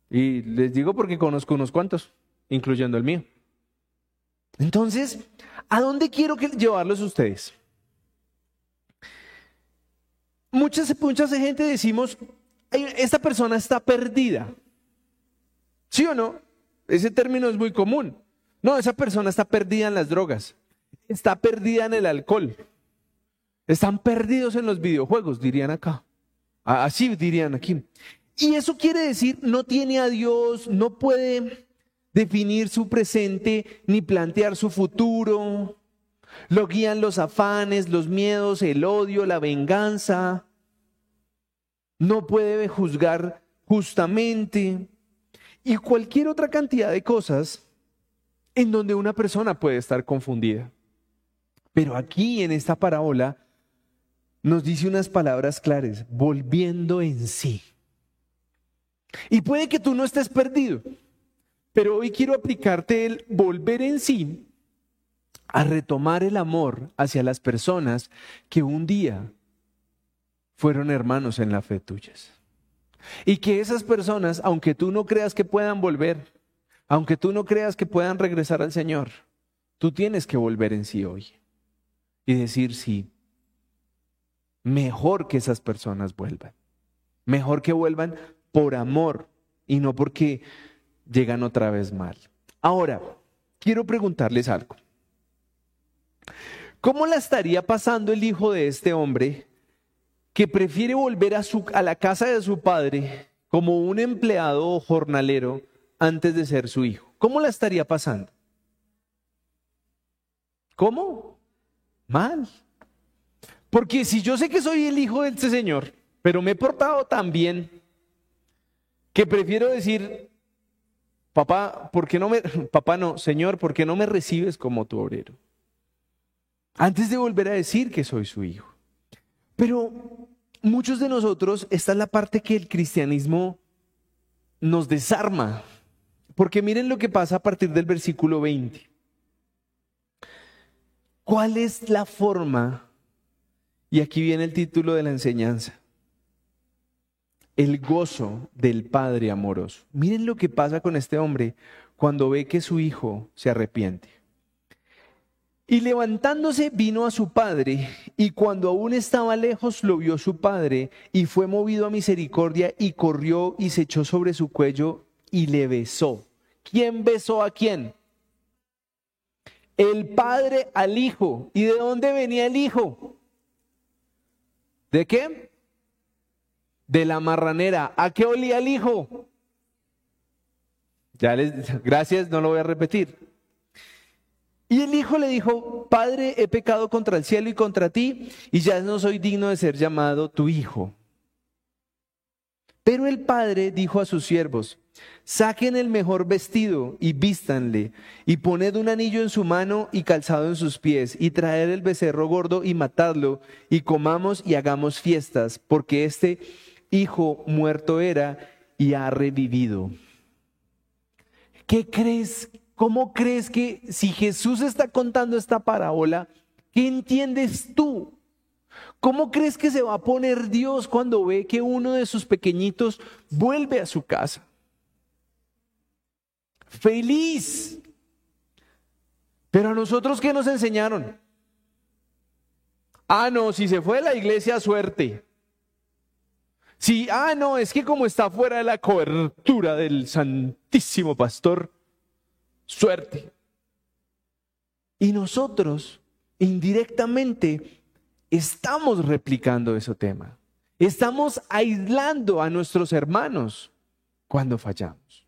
Y les digo porque conozco unos cuantos, incluyendo el mío. Entonces, ¿a dónde quiero llevarlos ustedes? Muchas, muchas gente decimos, esta persona está perdida. ¿Sí o no? Ese término es muy común. No, esa persona está perdida en las drogas. Está perdida en el alcohol. Están perdidos en los videojuegos, dirían acá. Así dirían aquí. Y eso quiere decir, no tiene a Dios, no puede definir su presente ni plantear su futuro. Lo guían los afanes, los miedos, el odio, la venganza. No puede juzgar justamente. Y cualquier otra cantidad de cosas en donde una persona puede estar confundida. Pero aquí en esta parábola nos dice unas palabras claras, volviendo en sí. Y puede que tú no estés perdido, pero hoy quiero aplicarte el volver en sí a retomar el amor hacia las personas que un día fueron hermanos en la fe tuyas. Y que esas personas, aunque tú no creas que puedan volver, aunque tú no creas que puedan regresar al Señor, tú tienes que volver en sí hoy y decir sí. Mejor que esas personas vuelvan. Mejor que vuelvan por amor y no porque llegan otra vez mal. Ahora, quiero preguntarles algo. ¿Cómo la estaría pasando el hijo de este hombre que prefiere volver a, su, a la casa de su padre como un empleado jornalero antes de ser su hijo? ¿Cómo la estaría pasando? ¿Cómo? Mal. Porque si yo sé que soy el hijo de este señor, pero me he portado tan bien, que prefiero decir, papá, ¿por qué no me, [laughs] papá no, Señor, ¿por qué no me recibes como tu obrero? Antes de volver a decir que soy su hijo. Pero muchos de nosotros, esta es la parte que el cristianismo nos desarma. Porque miren lo que pasa a partir del versículo 20. ¿Cuál es la forma? Y aquí viene el título de la enseñanza el gozo del Padre amoroso. Miren lo que pasa con este hombre cuando ve que su hijo se arrepiente. Y levantándose vino a su padre, y cuando aún estaba lejos lo vio su padre, y fue movido a misericordia, y corrió y se echó sobre su cuello y le besó. ¿Quién besó a quién? El padre al hijo. ¿Y de dónde venía el hijo? ¿De qué? De la marranera. ¿A qué olía el hijo? Ya les, [laughs] gracias, no lo voy a repetir. Y el hijo le dijo, Padre, he pecado contra el cielo y contra ti, y ya no soy digno de ser llamado tu hijo. Pero el padre dijo a sus siervos, saquen el mejor vestido y vístanle, y poned un anillo en su mano y calzado en sus pies, y traed el becerro gordo y matadlo, y comamos y hagamos fiestas, porque este hijo muerto era y ha revivido. ¿Qué crees ¿Cómo crees que si Jesús está contando esta parábola, qué entiendes tú? ¿Cómo crees que se va a poner Dios cuando ve que uno de sus pequeñitos vuelve a su casa? Feliz. Pero a nosotros, ¿qué nos enseñaron? Ah, no, si se fue de la iglesia, suerte. Si, ah, no, es que como está fuera de la cobertura del Santísimo Pastor, suerte. Y nosotros indirectamente estamos replicando ese tema. Estamos aislando a nuestros hermanos cuando fallamos.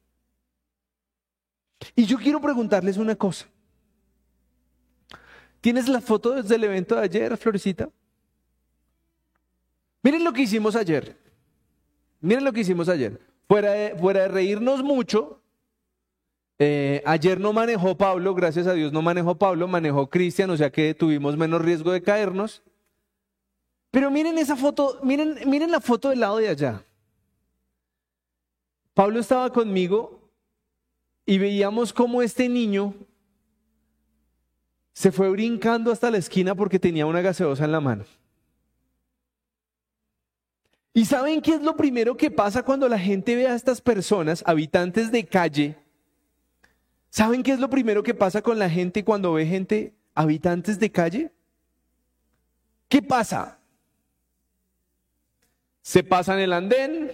Y yo quiero preguntarles una cosa. ¿Tienes la foto desde el evento de ayer, Florecita? Miren lo que hicimos ayer. Miren lo que hicimos ayer. Fuera de, fuera de reírnos mucho, eh, ayer no manejó Pablo, gracias a Dios no manejó Pablo, manejó Cristian, o sea que tuvimos menos riesgo de caernos. Pero miren esa foto, miren, miren la foto del lado de allá. Pablo estaba conmigo y veíamos cómo este niño se fue brincando hasta la esquina porque tenía una gaseosa en la mano. ¿Y saben qué es lo primero que pasa cuando la gente ve a estas personas, habitantes de calle, ¿Saben qué es lo primero que pasa con la gente cuando ve gente, habitantes de calle? ¿Qué pasa? Se pasan el andén,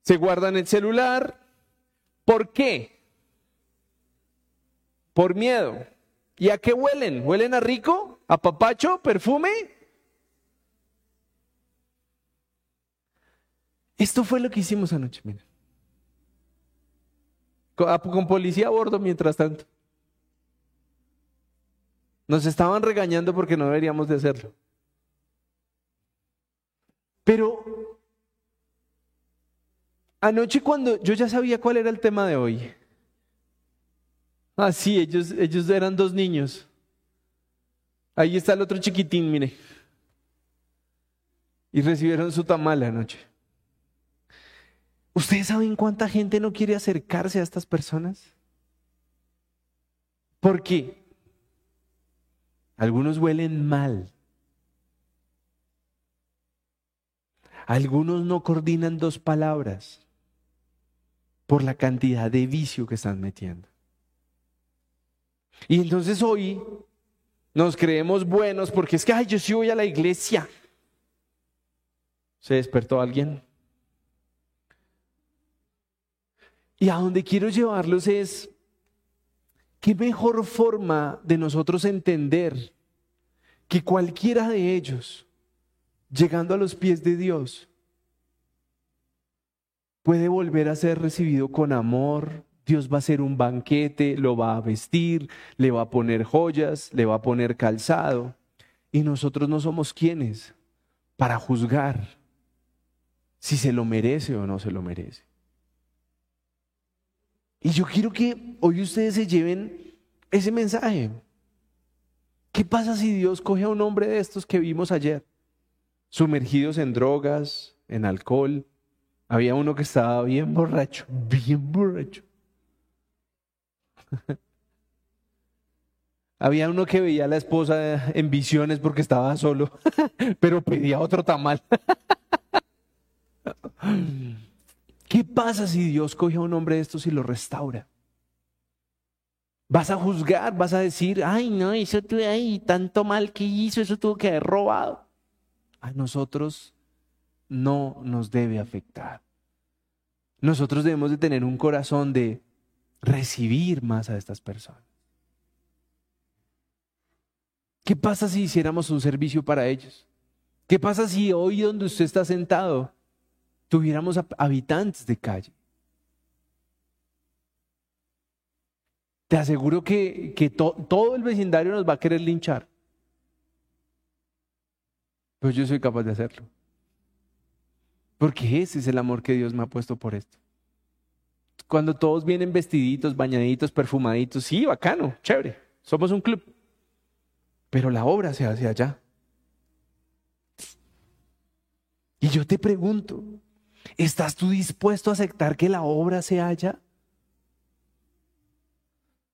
se guardan el celular. ¿Por qué? Por miedo. ¿Y a qué huelen? ¿Huelen a rico? ¿A papacho? ¿Perfume? Esto fue lo que hicimos anoche, miren. Ah, con policía a bordo mientras tanto. Nos estaban regañando porque no deberíamos de hacerlo. Pero anoche cuando yo ya sabía cuál era el tema de hoy. Ah, sí, ellos, ellos eran dos niños. Ahí está el otro chiquitín, mire. Y recibieron su tamal anoche. ¿Ustedes saben cuánta gente no quiere acercarse a estas personas? ¿Por qué? Algunos huelen mal. Algunos no coordinan dos palabras por la cantidad de vicio que están metiendo. Y entonces hoy nos creemos buenos porque es que, ay, yo sí voy a la iglesia. ¿Se despertó alguien? Y a donde quiero llevarlos es, ¿qué mejor forma de nosotros entender que cualquiera de ellos, llegando a los pies de Dios, puede volver a ser recibido con amor? Dios va a hacer un banquete, lo va a vestir, le va a poner joyas, le va a poner calzado. Y nosotros no somos quienes para juzgar si se lo merece o no se lo merece. Y yo quiero que hoy ustedes se lleven ese mensaje. ¿Qué pasa si Dios coge a un hombre de estos que vimos ayer? Sumergidos en drogas, en alcohol. Había uno que estaba bien borracho, bien borracho. [laughs] Había uno que veía a la esposa en visiones porque estaba solo, [laughs] pero pedía otro tamal. [laughs] ¿Qué pasa si Dios coge a un hombre de estos y lo restaura? Vas a juzgar, vas a decir, ay, no, eso tuve ahí, tanto mal que hizo, eso tuvo que haber robado. A nosotros no nos debe afectar. Nosotros debemos de tener un corazón de recibir más a estas personas. ¿Qué pasa si hiciéramos un servicio para ellos? ¿Qué pasa si hoy donde usted está sentado tuviéramos habitantes de calle? te aseguro que, todo el vecindario nos va a querer linchar. Pues yo soy capaz de hacerlo. Porque ese es el amor que Dios me ha puesto por esto. Cuando todos vienen vestiditos, bañaditos, perfumaditos, sí, bacano, chévere, somos un club. Pero la obra se hace allá. Y yo te pregunto, ¿estás tú dispuesto a aceptar que la obra se allá?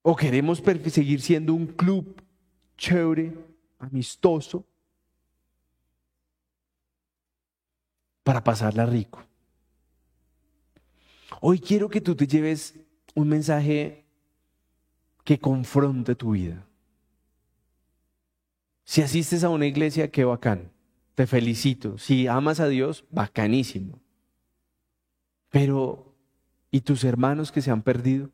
¿O queremos seguir siendo un club chévere, amistoso, para pasarla rico? Hoy quiero que tú te lleves un mensaje que confronte tu vida. Si asistes a una iglesia, qué bacán. Te felicito. Si amas a Dios, bacanísimo. Pero, ¿y tus hermanos que se han perdido?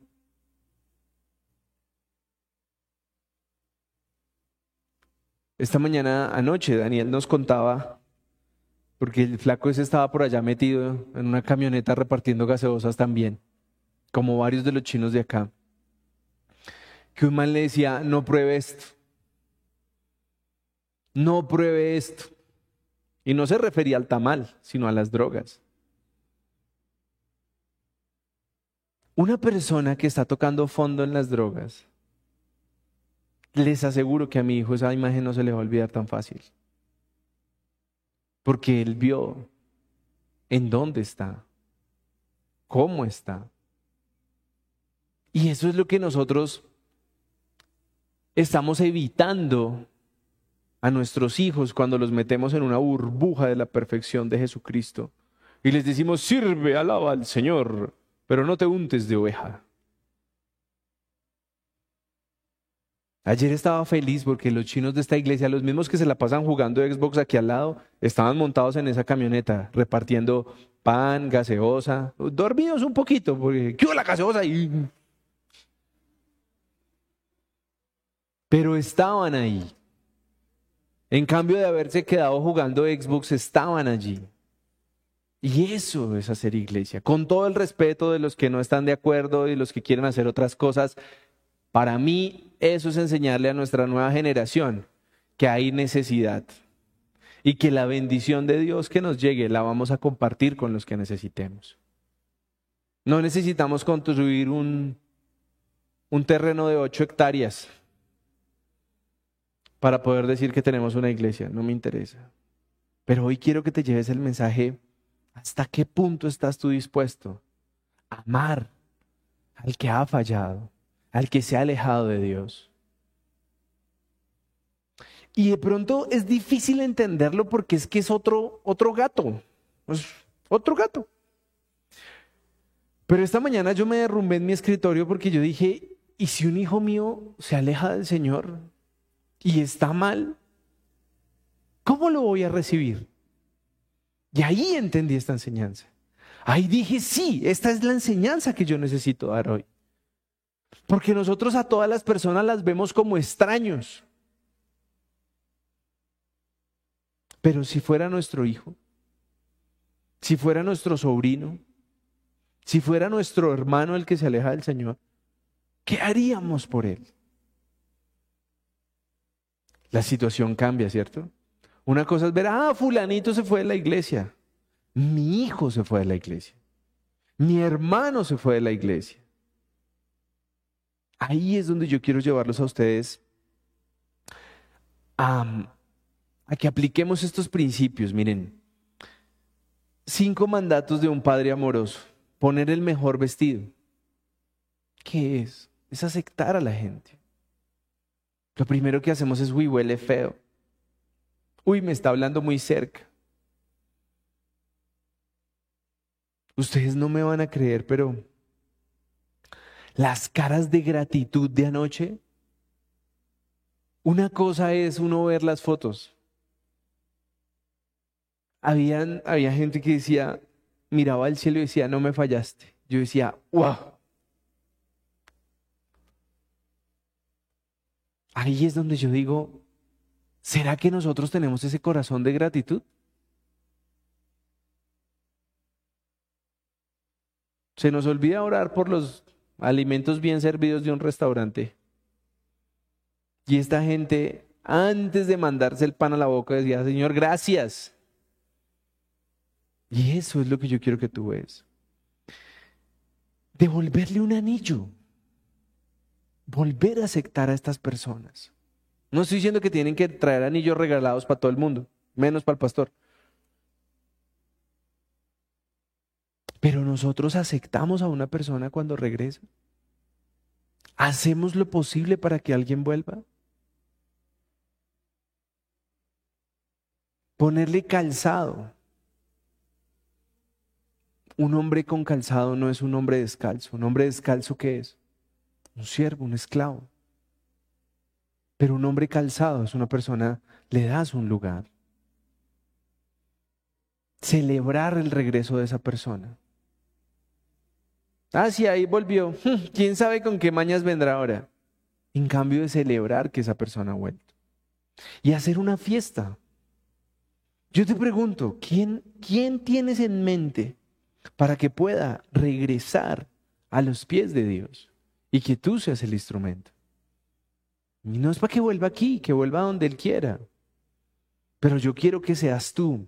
Esta mañana, anoche, Daniel nos contaba, porque el flaco ese estaba por allá metido en una camioneta repartiendo gaseosas también, como varios de los chinos de acá, que un man le decía, no pruebe esto, no pruebe esto. Y no se refería al tamal, sino a las drogas. Una persona que está tocando fondo en las drogas les aseguro que a mi hijo esa imagen no se le va a olvidar tan fácil. Porque él vio en dónde está, cómo está. Y eso es lo que nosotros estamos evitando a nuestros hijos cuando los metemos en una burbuja de la perfección de Jesucristo. Y les decimos, sirve, alaba al Señor, pero no te untes de oveja. Ayer estaba feliz porque los chinos de esta iglesia, los mismos que se la pasan jugando Xbox aquí al lado, estaban montados en esa camioneta repartiendo pan, gaseosa, dormidos un poquito, porque ¿qué la gaseosa? Pero estaban ahí. En cambio de haberse quedado jugando Xbox, estaban allí. Y eso es hacer iglesia, con todo el respeto de los que no están de acuerdo y los que quieren hacer otras cosas, para mí eso es enseñarle a nuestra nueva generación que hay necesidad y que la bendición de Dios que nos llegue la vamos a compartir con los que necesitemos. No necesitamos construir un, un terreno de ocho hectáreas para poder decir que tenemos una iglesia, no me interesa. Pero hoy quiero que te lleves el mensaje, ¿hasta qué punto estás tú dispuesto a amar al que ha fallado? al que se ha alejado de Dios. Y de pronto es difícil entenderlo porque es que es otro, otro gato, otro gato. Pero esta mañana yo me derrumbé en mi escritorio porque yo dije, ¿y si un hijo mío se aleja del Señor y está mal? ¿Cómo lo voy a recibir? Y ahí entendí esta enseñanza. Ahí dije, sí, esta es la enseñanza que yo necesito dar hoy. Porque nosotros a todas las personas las vemos como extraños. Pero si fuera nuestro hijo, si fuera nuestro sobrino, si fuera nuestro hermano el que se aleja del Señor, ¿qué haríamos por él? La situación cambia, ¿cierto? Una cosa es ver, ah, fulanito se fue de la iglesia. Mi hijo se fue de la iglesia. Mi hermano se fue de la iglesia. Ahí es donde yo quiero llevarlos a ustedes a, que apliquemos estos principios. Miren, cinco mandatos de un padre amoroso. Poner el mejor vestido. ¿Qué es? Es aceptar a la gente. Lo primero que hacemos es, uy, huele feo. Uy, me está hablando muy cerca. Ustedes no me van a creer, pero las caras de gratitud de anoche. Una cosa es uno ver las fotos. Había gente que decía, miraba al cielo y decía, no me fallaste. Yo decía, wow. Ahí es donde yo digo, ¿será que nosotros tenemos ese corazón de gratitud? Se nos olvida orar por los alimentos bien servidos de un restaurante. Y esta gente, antes de mandarse el pan a la boca, decía, Señor, gracias. Y eso es lo que yo quiero que tú veas. Devolverle un anillo. Volver a aceptar a estas personas. No estoy diciendo que tienen que traer anillos regalados para todo el mundo, menos para el pastor. Pero nosotros aceptamos a una persona cuando regresa. ¿Hacemos lo posible para que alguien vuelva? Ponerle calzado. Un hombre con calzado no es un hombre descalzo. ¿Un hombre descalzo qué es? Un siervo, un esclavo. Pero un hombre calzado es una persona, le das un lugar. Celebrar el regreso de esa persona. Ah, sí, ahí volvió. [laughs] ¿Quién sabe con qué mañas vendrá ahora? En cambio de celebrar que esa persona ha vuelto. Y hacer una fiesta. Yo te pregunto, ¿quién, ¿quién tienes en mente para que pueda regresar a los pies de Dios y que tú seas el instrumento? Y no es para que vuelva aquí, que vuelva donde Él quiera. Pero yo quiero que seas tú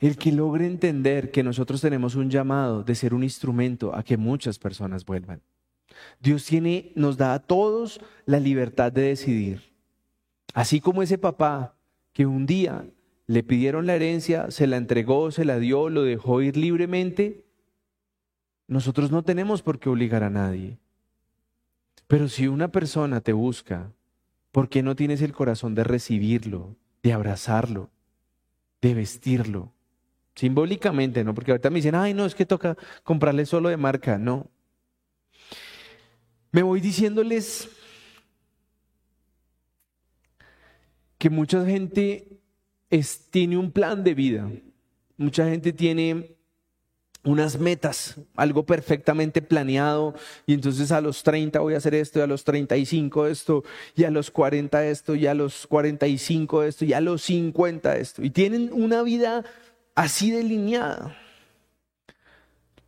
el que logre entender que nosotros tenemos un llamado de ser un instrumento a que muchas personas vuelvan. Dios tiene, nos da a todos la libertad de decidir. Así como ese papá que un día le pidieron la herencia, se la entregó, se la dio, lo dejó ir libremente, nosotros no tenemos por qué obligar a nadie. Pero si una persona te busca, ¿por qué no tienes el corazón de recibirlo, de abrazarlo, de vestirlo? Simbólicamente, ¿no? Porque ahorita me dicen, ay, no, es que toca comprarle solo de marca. No. Me voy diciéndoles que mucha gente tiene un plan de vida. Mucha gente tiene unas metas, algo perfectamente planeado, y entonces a los 30 voy a hacer esto, y a los 35 esto, y a los 40 esto, y a los 45 esto, y a los 50 esto. Y tienen una vida así delineada.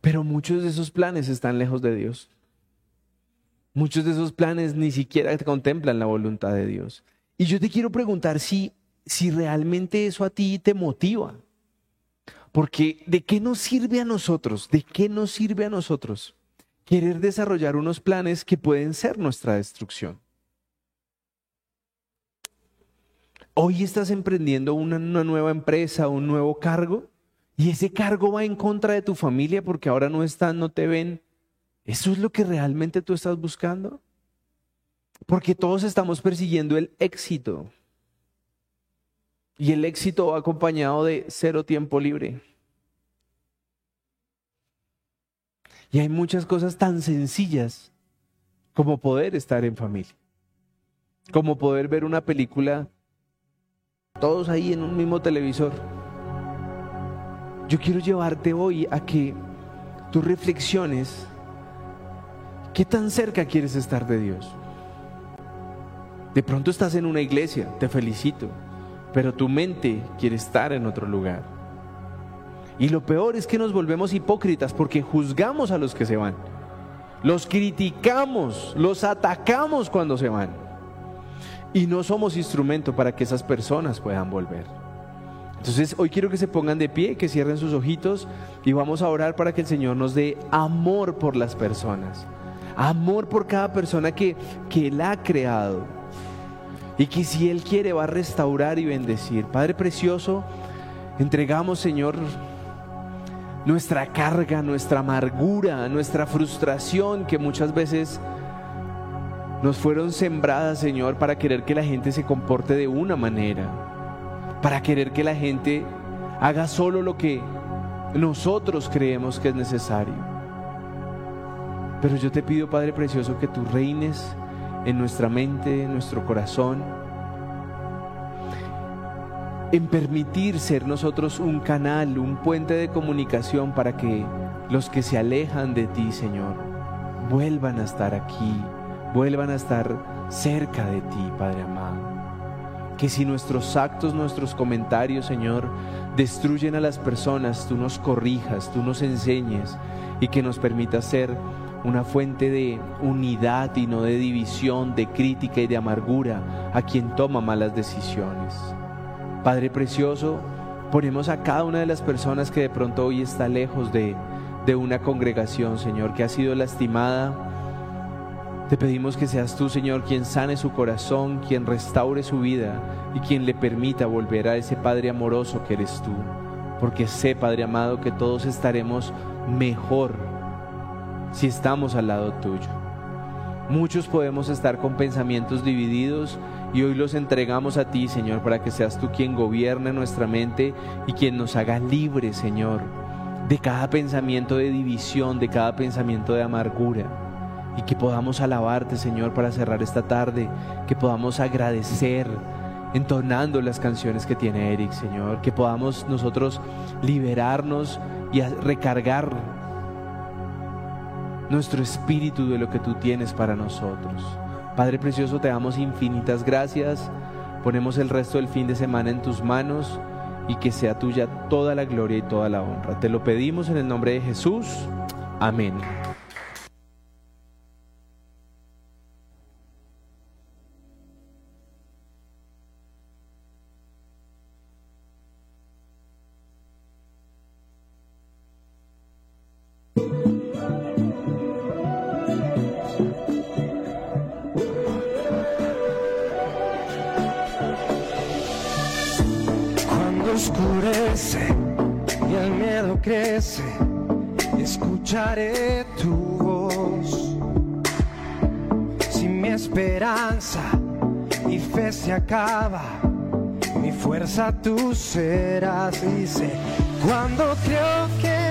Pero muchos de esos planes están lejos de Dios. Muchos de esos planes ni siquiera contemplan la voluntad de Dios. Y yo te quiero preguntar si, si realmente eso a ti te motiva. Porque ¿de qué nos sirve a nosotros? ¿De qué nos sirve a nosotros querer desarrollar unos planes que pueden ser nuestra destrucción? Hoy estás emprendiendo una, nueva empresa, un nuevo cargo, y ese cargo va en contra de tu familia porque ahora no están, no te ven. ¿Eso es lo que realmente tú estás buscando? Porque todos estamos persiguiendo el éxito. Y el éxito va acompañado de cero tiempo libre. Y hay muchas cosas tan sencillas como poder estar en familia, como poder ver una película todos ahí en un mismo televisor. Yo quiero llevarte hoy a que tú reflexiones qué tan cerca quieres estar de Dios. De pronto estás en una iglesia, te felicito, pero tu mente quiere estar en otro lugar. Y lo peor es que nos volvemos hipócritas porque juzgamos a los que se van. Los criticamos, los atacamos cuando se van y no somos instrumento para que esas personas puedan volver. Entonces hoy quiero que se pongan de pie, que cierren sus ojitos y vamos a orar para que el Señor nos dé amor por las personas, amor por cada persona que, que Él ha creado y que si Él quiere va a restaurar y bendecir. Padre Precioso, entregamos Señor nuestra carga, nuestra amargura, nuestra frustración que muchas veces nos fueron sembradas, Señor, para querer que la gente se comporte de una manera, para querer que la gente haga solo lo que nosotros creemos que es necesario. Pero yo te pido, Padre Precioso, que tú reines en nuestra mente, en nuestro corazón, en permitir ser nosotros un canal, un puente de comunicación para que los que se alejan de ti, Señor, vuelvan a estar aquí, vuelvan a estar cerca de ti, Padre amado. Que si nuestros actos, nuestros comentarios, Señor, destruyen a las personas, tú nos corrijas, tú nos enseñes y que nos permitas ser una fuente de unidad y no de división, de crítica y de amargura a quien toma malas decisiones. Padre Precioso, ponemos a cada una de las personas que de pronto hoy está lejos de, de una congregación, Señor, que ha sido lastimada. Te pedimos que seas tú, Señor, quien sane su corazón, quien restaure su vida y quien le permita volver a ese Padre amoroso que eres tú. Porque sé, Padre amado, que todos estaremos mejor si estamos al lado tuyo. Muchos podemos estar con pensamientos divididos y hoy los entregamos a ti, Señor, para que seas tú quien gobierne nuestra mente y quien nos haga libres, Señor, de cada pensamiento de división, de cada pensamiento de amargura. Y que podamos alabarte, Señor, para cerrar esta tarde, que podamos agradecer entonando las canciones que tiene Eric, Señor, que podamos nosotros liberarnos y recargar nuestro espíritu de lo que tú tienes para nosotros. Padre Precioso, te damos infinitas gracias. Ponemos el resto del fin de semana en tus manos y que sea tuya toda la gloria y toda la honra. Te lo pedimos en el nombre de Jesús. Amén. Escucharé tu voz. Si mi esperanza y fe se acaba, mi fuerza tú serás. Dice, cuando creo que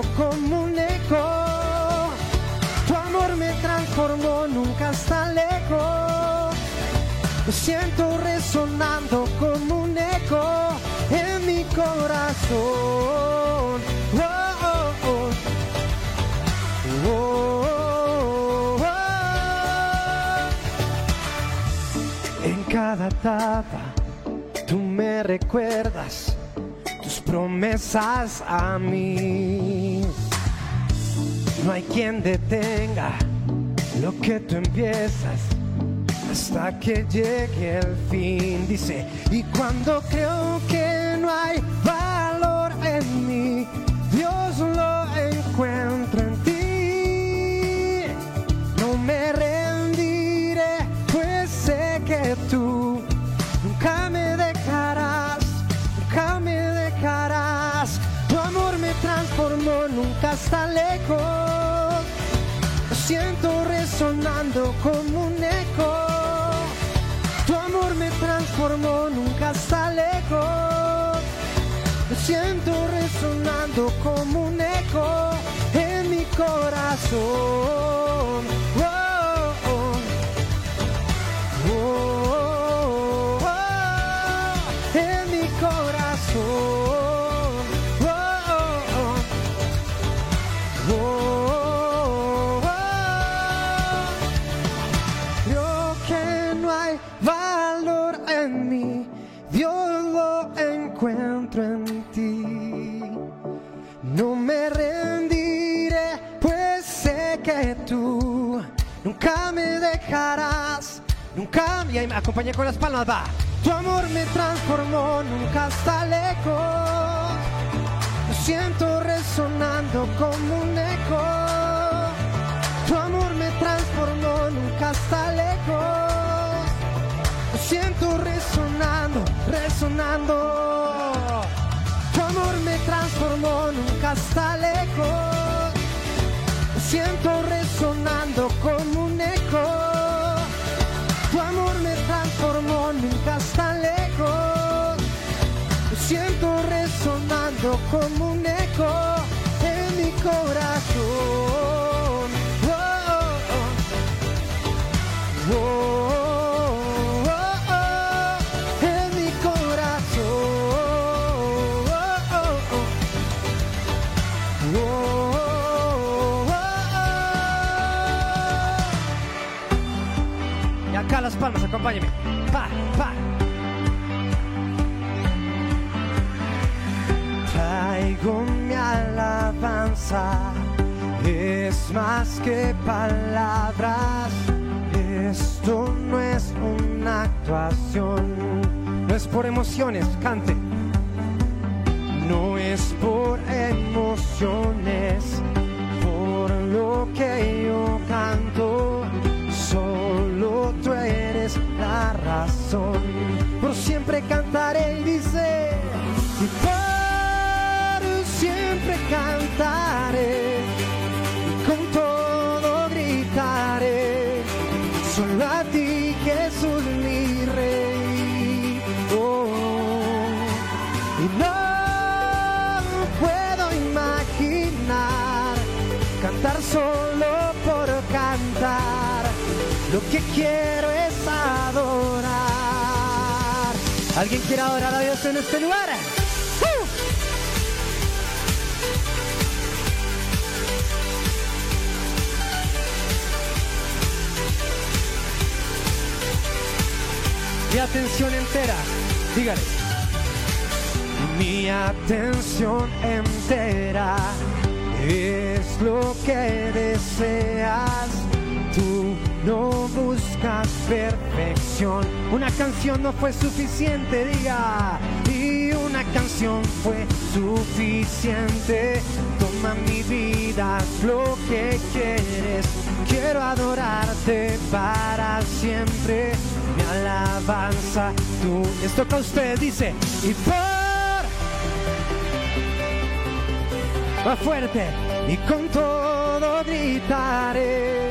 como un eco. Tu amor me transformó, nunca está lejos. Lo siento resonando como un eco en mi corazón. Oh, oh, oh, en cada etapa tú me recuerdas promesas a mí. No hay quien detenga lo que tú empiezas hasta que llegue el fin. Dice, y cuando creo que no hay valor en mí, Dios lo encuentro en ti. No me rendiré, pues sé que tú nunca me transformó, nunca está lejos. Siento resonando como un eco. Tu amor me transformó, nunca está lejos. Siento resonando como un eco en mi corazón. Nunca me dejarás, nunca me... Acompañé con las palmas, va. Tu amor me transformó, nunca está lejos. Lo siento resonando como un eco. Tu amor me transformó, nunca está lejos. Lo siento resonando resonando. Tu amor me transformó, nunca está lejos. Siento resonando como un eco. Tu amor me transformó, nunca está lejos. Siento resonando como un eco en mi corazón. Oh, oh, palmas, acompáñeme. Pa, pa. Traigo mi alabanza, es más que palabras. Esto no es una actuación, no es por emociones, cante. No es por emociones, por lo que Por siempre cantaré y dice, y por siempre cantaré. Y con todo gritaré, solo a ti Jesús mi rey. Oh. Y no puedo imaginar cantar solo por cantar. Lo que quiero ¿Alguien quiere adorar a Dios en este lugar? ¡Uh! Mi atención entera, dígale mi atención entera es lo que deseas. Tú no buscas perfección. Una canción no fue suficiente, diga. Y una canción fue suficiente. Toma mi vida, lo que quieres. Quiero adorarte para siempre. Mi alabanza, tú. Les toca a usted, dice. Y por más fuerte y con todo gritaré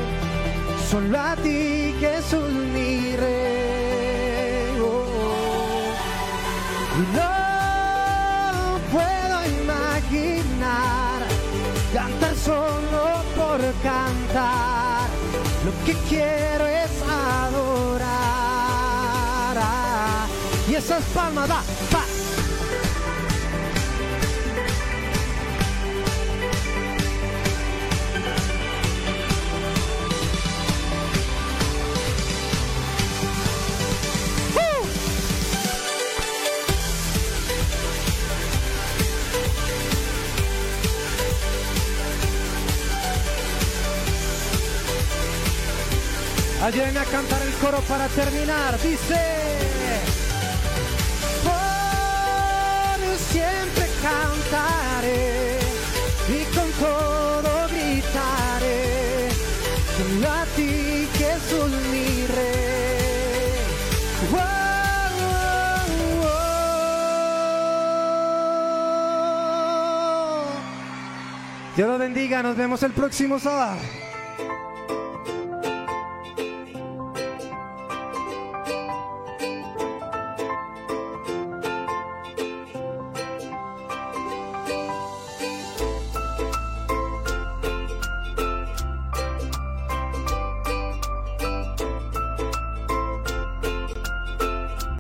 solo a ti Jesús mi rey no puedo imaginar cantar solo por cantar. Lo que quiero es adorar. Ah, y esas palmas va, Ayúdenme a cantar el coro para terminar. Dice: Por siempre cantaré y con todo gritaré. Solo a ti, Jesús mi rey. Oh, oh. Dios los bendiga, nos vemos el próximo sábado.